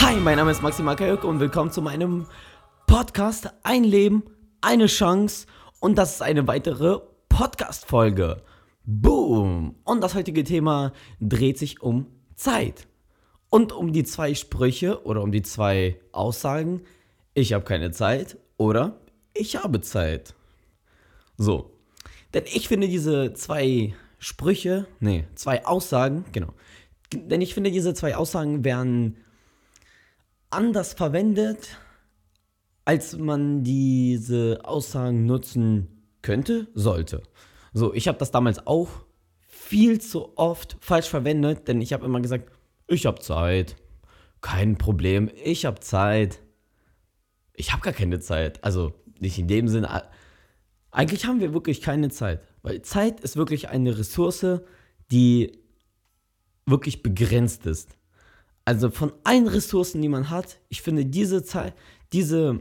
Hi, mein Name ist Maximal Kajök und willkommen zu meinem Podcast Ein Leben, eine Chance und das ist eine weitere Podcast-Folge. Boom! Und das heutige Thema dreht sich um Zeit. Und um die zwei Sprüche oder um die zwei Aussagen, ich habe keine Zeit oder ich habe Zeit. So. Denn ich finde diese zwei Sprüche, nee, zwei Aussagen, genau. Denn ich finde, diese zwei Aussagen werden anders verwendet, als man diese Aussagen nutzen könnte, sollte. So, ich habe das damals auch viel zu oft falsch verwendet, denn ich habe immer gesagt, ich habe Zeit. Kein Problem, ich habe Zeit. Ich habe gar keine Zeit. Also nicht in dem Sinne. Eigentlich haben wir wirklich keine Zeit, weil Zeit ist wirklich eine Ressource, die wirklich begrenzt ist. Also von allen Ressourcen, die man hat, ich finde diese Zeit, diese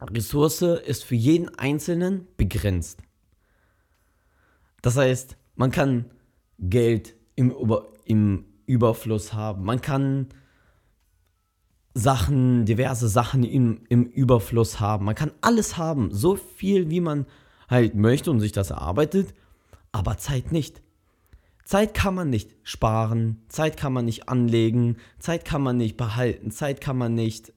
Ressource ist für jeden Einzelnen begrenzt. Das heißt, man kann Geld im, Über, im Überfluss haben, man kann Sachen, diverse Sachen im, im Überfluss haben, man kann alles haben, so viel wie man halt möchte und sich das erarbeitet, aber Zeit nicht. Zeit kann man nicht sparen, Zeit kann man nicht anlegen, Zeit kann man nicht behalten, Zeit kann man nicht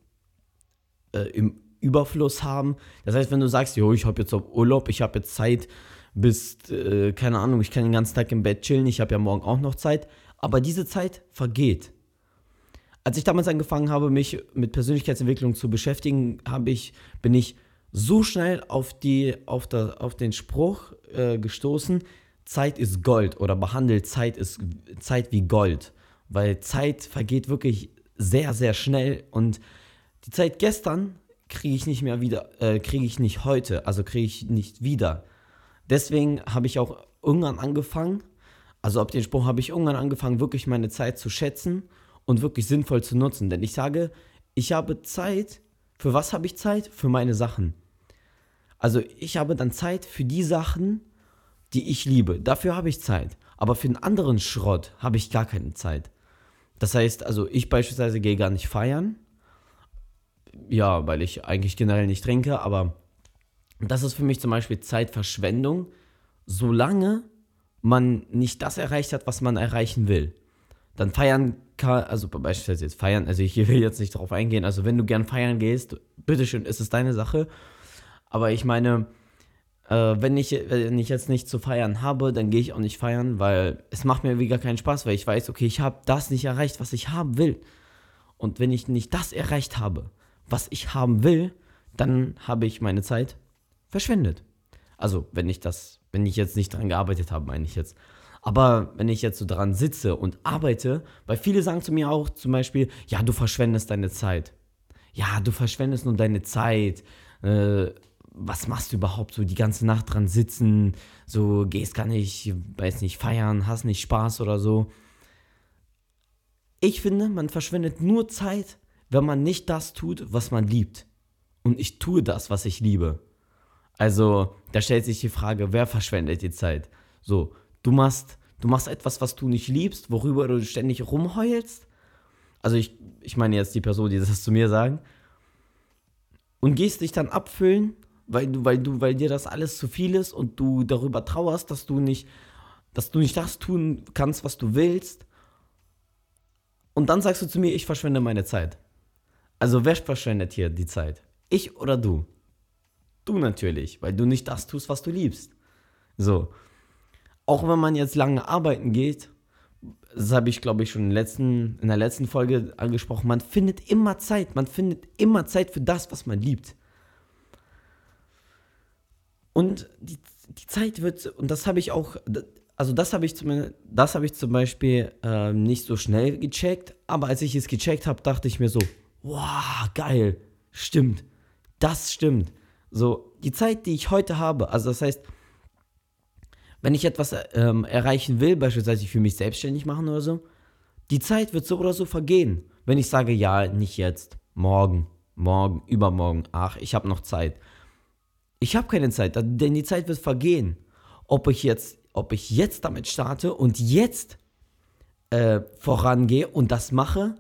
äh, im Überfluss haben. Das heißt, wenn du sagst, jo, ich habe jetzt Urlaub, ich habe jetzt Zeit bis, äh, keine Ahnung, ich kann den ganzen Tag im Bett chillen, ich habe ja morgen auch noch Zeit, aber diese Zeit vergeht. Als ich damals angefangen habe, mich mit Persönlichkeitsentwicklung zu beschäftigen, ich, bin ich so schnell auf, die, auf, der, auf den Spruch äh, gestoßen, Zeit ist Gold oder behandelt Zeit, ist, Zeit wie Gold. Weil Zeit vergeht wirklich sehr, sehr schnell und die Zeit gestern kriege ich nicht mehr wieder, äh, kriege ich nicht heute, also kriege ich nicht wieder. Deswegen habe ich auch irgendwann angefangen, also ab dem Spruch habe ich irgendwann angefangen, wirklich meine Zeit zu schätzen und wirklich sinnvoll zu nutzen. Denn ich sage, ich habe Zeit. Für was habe ich Zeit? Für meine Sachen. Also ich habe dann Zeit für die Sachen, die ich liebe. Dafür habe ich Zeit. Aber für den anderen Schrott habe ich gar keine Zeit. Das heißt, also ich beispielsweise gehe gar nicht feiern. Ja, weil ich eigentlich generell nicht trinke, aber das ist für mich zum Beispiel Zeitverschwendung, solange man nicht das erreicht hat, was man erreichen will. Dann feiern kann, also beispielsweise jetzt feiern, also ich will jetzt nicht darauf eingehen, also wenn du gern feiern gehst, bitteschön, ist es deine Sache. Aber ich meine, äh, wenn, ich, wenn ich jetzt nicht zu feiern habe, dann gehe ich auch nicht feiern, weil es macht mir wieder keinen Spaß, weil ich weiß, okay, ich habe das nicht erreicht, was ich haben will. Und wenn ich nicht das erreicht habe, was ich haben will, dann habe ich meine Zeit verschwendet. Also, wenn ich das, wenn ich jetzt nicht dran gearbeitet habe, meine ich jetzt. Aber wenn ich jetzt so dran sitze und arbeite, weil viele sagen zu mir auch zum Beispiel, ja, du verschwendest deine Zeit. Ja, du verschwendest nur deine Zeit. Äh, was machst du überhaupt so die ganze Nacht dran sitzen, so gehst gar nicht, weiß nicht, feiern, hast nicht Spaß oder so. Ich finde, man verschwendet nur Zeit, wenn man nicht das tut, was man liebt. Und ich tue das, was ich liebe. Also, da stellt sich die Frage, wer verschwendet die Zeit? So, du machst, du machst etwas, was du nicht liebst, worüber du ständig rumheulst. Also ich, ich meine jetzt die Person, die das zu mir sagen. Und gehst dich dann abfüllen weil du, weil du, weil dir das alles zu viel ist und du darüber trauerst, dass du nicht, dass du nicht das tun kannst, was du willst. Und dann sagst du zu mir, ich verschwende meine Zeit. Also wer verschwendet hier die Zeit? Ich oder du? Du natürlich, weil du nicht das tust, was du liebst. So. Auch wenn man jetzt lange arbeiten geht, das habe ich, glaube ich, schon in, letzten, in der letzten Folge angesprochen, man findet immer Zeit. Man findet immer Zeit für das, was man liebt. Und die, die Zeit wird, und das habe ich auch, also das habe ich, zum, hab ich zum Beispiel äh, nicht so schnell gecheckt, aber als ich es gecheckt habe, dachte ich mir so, wow, geil, stimmt, das stimmt. So, die Zeit, die ich heute habe, also das heißt, wenn ich etwas ähm, erreichen will, beispielsweise für mich selbstständig machen oder so, die Zeit wird so oder so vergehen. Wenn ich sage, ja, nicht jetzt, morgen, morgen, übermorgen, ach, ich habe noch Zeit. Ich habe keine Zeit, denn die Zeit wird vergehen. Ob ich jetzt, ob ich jetzt damit starte und jetzt äh, vorangehe und das mache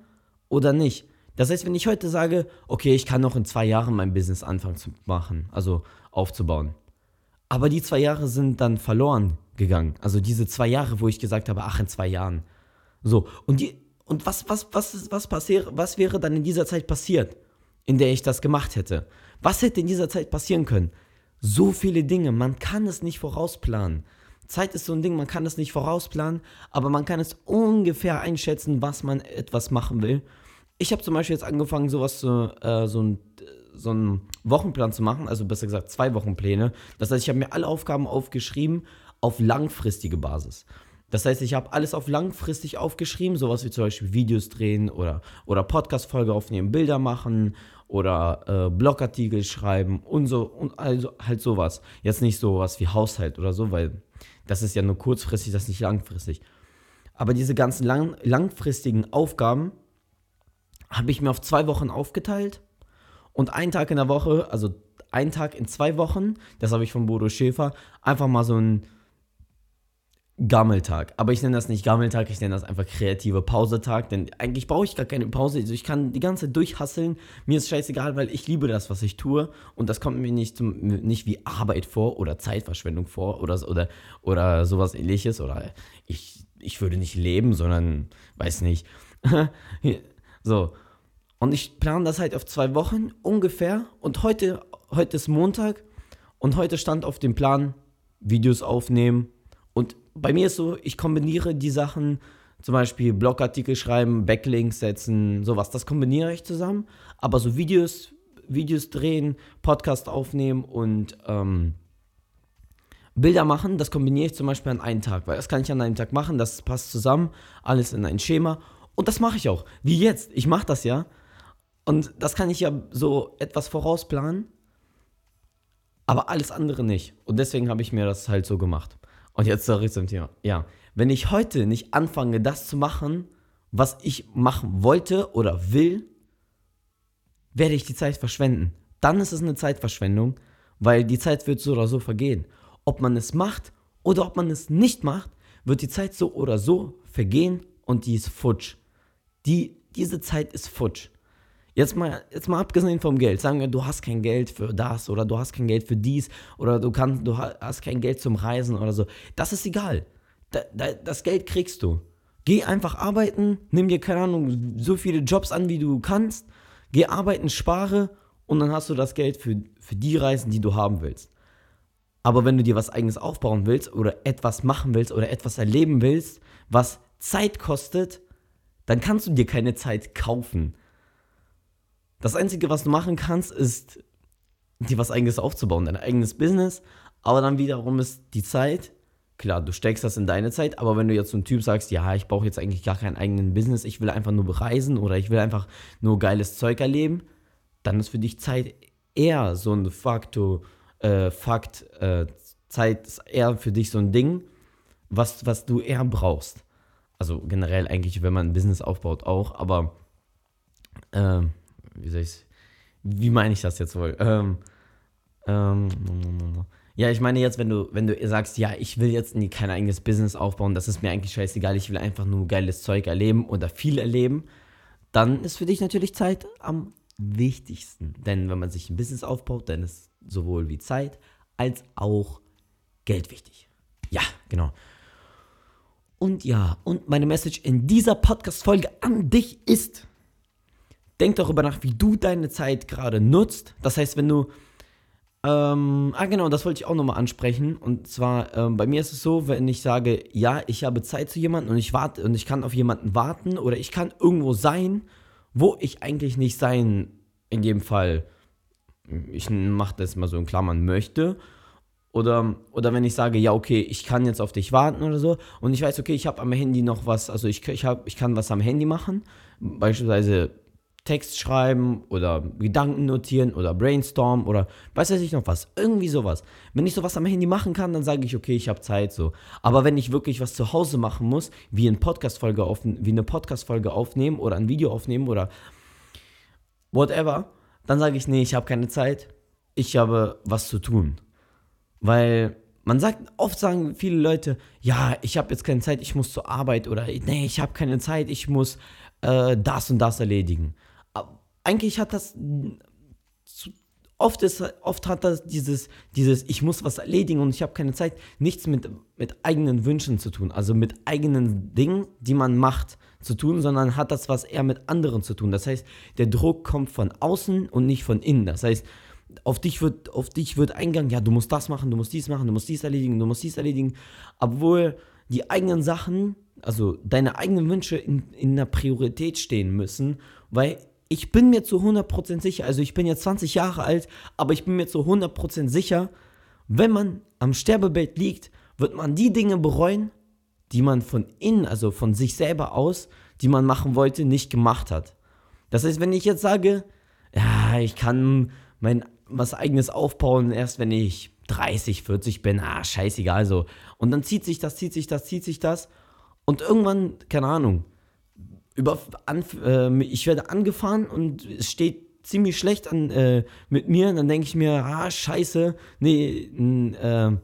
oder nicht. Das heißt, wenn ich heute sage, okay, ich kann noch in zwei Jahren mein Business anfangen zu machen, also aufzubauen. Aber die zwei Jahre sind dann verloren gegangen. Also diese zwei Jahre, wo ich gesagt habe, ach, in zwei Jahren. So, und, die, und was, was, was, was, passier, was wäre dann in dieser Zeit passiert, in der ich das gemacht hätte? Was hätte in dieser Zeit passieren können? So viele Dinge, man kann es nicht vorausplanen. Zeit ist so ein Ding, man kann es nicht vorausplanen, aber man kann es ungefähr einschätzen, was man etwas machen will. Ich habe zum Beispiel jetzt angefangen, sowas zu, äh, so, ein, so einen Wochenplan zu machen, also besser gesagt zwei Wochenpläne. Das heißt, ich habe mir alle Aufgaben aufgeschrieben auf langfristige Basis. Das heißt, ich habe alles auf langfristig aufgeschrieben, sowas wie zum Beispiel Videos drehen oder, oder Podcast-Folge aufnehmen, Bilder machen oder äh, Blogartikel schreiben und so und also halt sowas. Jetzt nicht sowas wie Haushalt oder so, weil das ist ja nur kurzfristig, das ist nicht langfristig. Aber diese ganzen lang, langfristigen Aufgaben habe ich mir auf zwei Wochen aufgeteilt und einen Tag in der Woche, also einen Tag in zwei Wochen, das habe ich von Bodo Schäfer, einfach mal so ein Gammeltag. Aber ich nenne das nicht Gammeltag, ich nenne das einfach kreative Pausetag, denn eigentlich brauche ich gar keine Pause. Also ich kann die ganze Zeit durchhasseln. Mir ist scheißegal, weil ich liebe das, was ich tue. Und das kommt mir nicht, zum, nicht wie Arbeit vor oder Zeitverschwendung vor oder, oder, oder sowas ähnliches. Oder ich, ich würde nicht leben, sondern weiß nicht. so. Und ich plane das halt auf zwei Wochen ungefähr. Und heute, heute ist Montag und heute stand auf dem Plan Videos aufnehmen und bei mir ist so, ich kombiniere die Sachen, zum Beispiel Blogartikel schreiben, Backlinks setzen, sowas, das kombiniere ich zusammen. Aber so Videos, Videos drehen, Podcast aufnehmen und ähm, Bilder machen, das kombiniere ich zum Beispiel an einen Tag, weil das kann ich an einem Tag machen, das passt zusammen, alles in ein Schema. Und das mache ich auch. Wie jetzt. Ich mache das ja. Und das kann ich ja so etwas vorausplanen. Aber alles andere nicht. Und deswegen habe ich mir das halt so gemacht. Und jetzt zurück zum Thema. Ja, wenn ich heute nicht anfange, das zu machen, was ich machen wollte oder will, werde ich die Zeit verschwenden. Dann ist es eine Zeitverschwendung, weil die Zeit wird so oder so vergehen. Ob man es macht oder ob man es nicht macht, wird die Zeit so oder so vergehen und die ist futsch. Die, diese Zeit ist futsch. Jetzt mal, jetzt mal abgesehen vom Geld. Sagen wir, du hast kein Geld für das oder du hast kein Geld für dies oder du, kannst, du hast kein Geld zum Reisen oder so. Das ist egal. Da, da, das Geld kriegst du. Geh einfach arbeiten, nimm dir, keine Ahnung, so viele Jobs an, wie du kannst. Geh arbeiten, spare und dann hast du das Geld für, für die Reisen, die du haben willst. Aber wenn du dir was eigenes aufbauen willst oder etwas machen willst oder etwas erleben willst, was Zeit kostet, dann kannst du dir keine Zeit kaufen. Das Einzige, was du machen kannst, ist, dir was eigenes aufzubauen, dein eigenes Business. Aber dann wiederum ist die Zeit, klar, du steckst das in deine Zeit, aber wenn du jetzt so ein Typ sagst, ja, ich brauche jetzt eigentlich gar keinen eigenen Business, ich will einfach nur bereisen oder ich will einfach nur geiles Zeug erleben, dann ist für dich Zeit eher so ein Faktor, äh, Fakt, äh, Zeit ist eher für dich so ein Ding, was, was du eher brauchst. Also generell eigentlich, wenn man ein Business aufbaut, auch, aber äh, wie soll ich's, wie meine ich das jetzt wohl? Ähm, ähm, ja, ich meine jetzt, wenn du, wenn du sagst, ja, ich will jetzt nie kein eigenes Business aufbauen, das ist mir eigentlich scheißegal, ich will einfach nur geiles Zeug erleben oder viel erleben, dann ist für dich natürlich Zeit am wichtigsten. Denn wenn man sich ein Business aufbaut, dann ist sowohl wie Zeit als auch Geld wichtig. Ja, genau. Und ja, und meine Message in dieser Podcast-Folge an dich ist, denk darüber nach, wie du deine Zeit gerade nutzt. Das heißt, wenn du ähm, ah, genau, das wollte ich auch nochmal ansprechen. Und zwar, ähm, bei mir ist es so, wenn ich sage, ja, ich habe Zeit zu jemandem und ich warte und ich kann auf jemanden warten oder ich kann irgendwo sein, wo ich eigentlich nicht sein, in dem Fall, ich mache das mal so in Klammern, möchte. Oder, oder wenn ich sage, ja, okay, ich kann jetzt auf dich warten oder so und ich weiß, okay, ich habe am Handy noch was, also ich, ich, hab, ich kann was am Handy machen, beispielsweise Text schreiben oder Gedanken notieren oder brainstorm oder weiß weiß ich noch was. Irgendwie sowas. Wenn ich sowas am Handy machen kann, dann sage ich, okay, ich habe Zeit so. Aber wenn ich wirklich was zu Hause machen muss, wie, ein Podcast -Folge auf, wie eine Podcast-Folge aufnehmen oder ein Video aufnehmen oder whatever, dann sage ich, nee, ich habe keine Zeit. Ich habe was zu tun. Weil man sagt, oft sagen viele Leute, ja, ich habe jetzt keine Zeit, ich muss zur Arbeit oder nee, ich habe keine Zeit, ich muss äh, das und das erledigen. Eigentlich hat das oft, ist, oft hat das dieses, dieses, ich muss was erledigen und ich habe keine Zeit, nichts mit, mit eigenen Wünschen zu tun, also mit eigenen Dingen, die man macht, zu tun, sondern hat das was eher mit anderen zu tun. Das heißt, der Druck kommt von außen und nicht von innen. Das heißt, auf dich wird, auf dich wird eingegangen, ja, du musst das machen, du musst dies machen, du musst dies erledigen, du musst dies erledigen, obwohl die eigenen Sachen, also deine eigenen Wünsche in, in einer Priorität stehen müssen, weil ich bin mir zu 100% sicher, also ich bin jetzt 20 Jahre alt, aber ich bin mir zu 100% sicher, wenn man am Sterbebett liegt, wird man die Dinge bereuen, die man von innen, also von sich selber aus, die man machen wollte, nicht gemacht hat. Das heißt, wenn ich jetzt sage, ja, ich kann mein was eigenes aufbauen, erst wenn ich 30, 40 bin, ah, scheißegal so. Und dann zieht sich das, zieht sich das, zieht sich das. Und irgendwann, keine Ahnung, über, an, äh, ich werde angefahren und es steht ziemlich schlecht an, äh, mit mir. Und dann denke ich mir, ah, scheiße, nee, äh,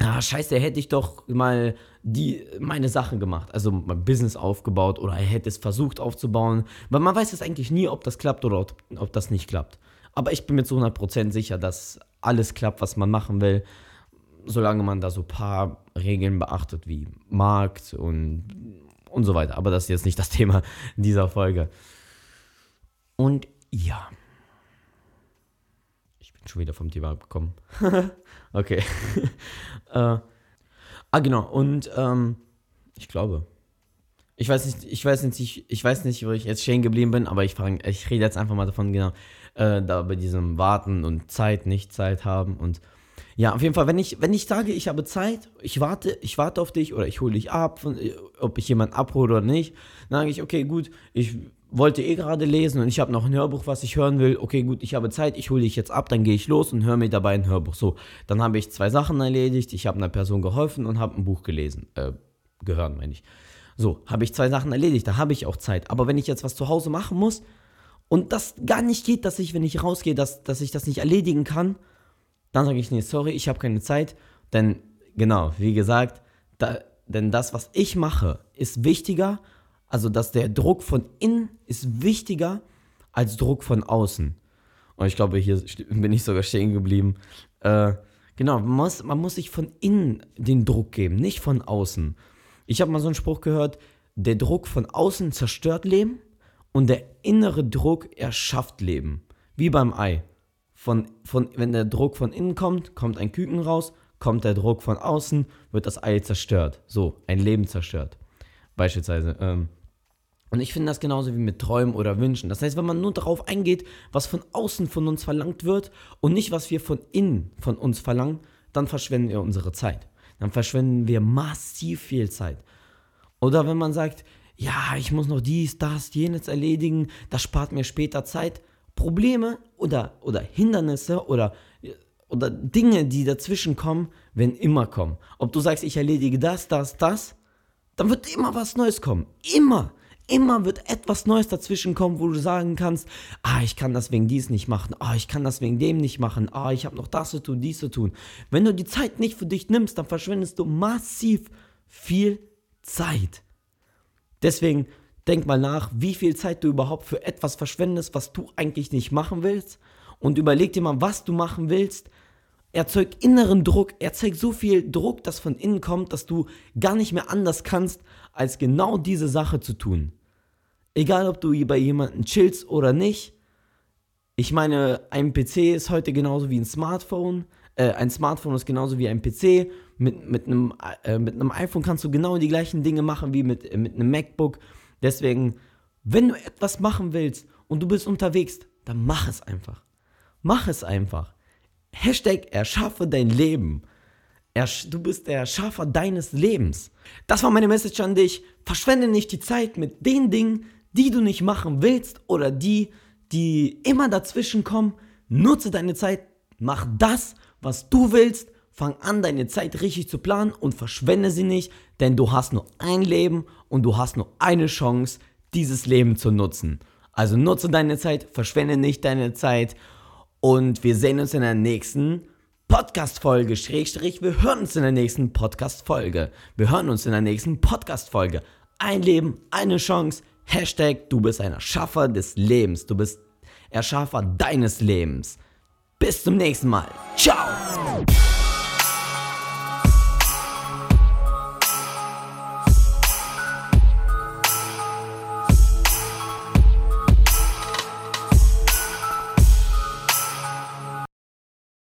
ah, scheiße, hätte ich doch mal die, meine Sachen gemacht, also mein Business aufgebaut oder er hätte es versucht aufzubauen. Weil man weiß es eigentlich nie, ob das klappt oder ob, ob das nicht klappt. Aber ich bin mir zu 100% sicher, dass alles klappt, was man machen will, solange man da so ein paar Regeln beachtet, wie Markt und, und so weiter. Aber das ist jetzt nicht das Thema dieser Folge. Und ja. Ich bin schon wieder vom Thema abgekommen. okay. äh, ah, genau. Und ähm, ich glaube, ich weiß nicht, ich weiß nicht, ich, ich weiß nicht, wo ich jetzt stehen geblieben bin, aber ich, frage, ich rede jetzt einfach mal davon, genau, äh, da bei diesem Warten und Zeit, nicht Zeit haben und ja, auf jeden Fall, wenn ich, wenn ich sage, ich habe Zeit, ich warte, ich warte auf dich oder ich hole dich ab, von, ob ich jemanden abhole oder nicht, dann sage ich, okay, gut, ich wollte eh gerade lesen und ich habe noch ein Hörbuch, was ich hören will. Okay, gut, ich habe Zeit, ich hole dich jetzt ab, dann gehe ich los und höre mir dabei ein Hörbuch. So, dann habe ich zwei Sachen erledigt, ich habe einer Person geholfen und habe ein Buch gelesen. Äh, gehört, meine ich. So, habe ich zwei Sachen erledigt, da habe ich auch Zeit. Aber wenn ich jetzt was zu Hause machen muss, und das gar nicht geht, dass ich, wenn ich rausgehe, dass, dass ich das nicht erledigen kann, dann sage ich, nee, sorry, ich habe keine Zeit. Denn genau, wie gesagt, da, denn das, was ich mache, ist wichtiger. Also, dass der Druck von innen ist wichtiger als Druck von außen. Und ich glaube, hier bin ich sogar stehen geblieben. Äh, genau, man muss, man muss sich von innen den Druck geben, nicht von außen. Ich habe mal so einen Spruch gehört, der Druck von außen zerstört Leben und der innere Druck erschafft Leben. Wie beim Ei. Von, von, wenn der Druck von innen kommt, kommt ein Küken raus, kommt der Druck von außen, wird das Ei zerstört. So, ein Leben zerstört. Beispielsweise. Ähm, und ich finde das genauso wie mit Träumen oder Wünschen. Das heißt, wenn man nur darauf eingeht, was von außen von uns verlangt wird und nicht, was wir von innen von uns verlangen, dann verschwenden wir unsere Zeit. Dann verschwenden wir massiv viel Zeit. Oder wenn man sagt, ja, ich muss noch dies, das, jenes erledigen, das spart mir später Zeit. Probleme oder, oder Hindernisse oder, oder Dinge, die dazwischen kommen, werden immer kommen. Ob du sagst, ich erledige das, das, das, dann wird immer was Neues kommen. Immer. Immer wird etwas Neues dazwischen kommen, wo du sagen kannst, ah, ich kann das wegen dies nicht machen, ah, ich kann das wegen dem nicht machen, ah, ich habe noch das zu tun, dies zu tun. Wenn du die Zeit nicht für dich nimmst, dann verschwendest du massiv viel Zeit. Deswegen denk mal nach, wie viel Zeit du überhaupt für etwas verschwendest, was du eigentlich nicht machen willst. Und überleg dir mal, was du machen willst. Erzeug inneren Druck, erzeug so viel Druck, das von innen kommt, dass du gar nicht mehr anders kannst, als genau diese Sache zu tun. Egal, ob du bei jemandem chillst oder nicht. Ich meine, ein PC ist heute genauso wie ein Smartphone. Äh, ein Smartphone ist genauso wie ein PC. Mit, mit, einem, äh, mit einem iPhone kannst du genau die gleichen Dinge machen wie mit, äh, mit einem MacBook. Deswegen, wenn du etwas machen willst und du bist unterwegs, dann mach es einfach. Mach es einfach. Hashtag erschaffe dein Leben. Ersch du bist der Erschaffer deines Lebens. Das war meine Message an dich. Verschwende nicht die Zeit mit den Dingen, die du nicht machen willst oder die, die immer dazwischen kommen. Nutze deine Zeit, mach das, was du willst, fang an, deine Zeit richtig zu planen und verschwende sie nicht, denn du hast nur ein Leben und du hast nur eine Chance, dieses Leben zu nutzen. Also nutze deine Zeit, verschwende nicht deine Zeit und wir sehen uns in der nächsten Podcast-Folge. Schrägstrich, wir hören uns in der nächsten Podcast-Folge. Wir hören uns in der nächsten Podcast-Folge. Ein Leben, eine Chance. Hashtag, du bist ein Erschaffer des Lebens. Du bist Erschaffer deines Lebens. Bis zum nächsten Mal. Ciao.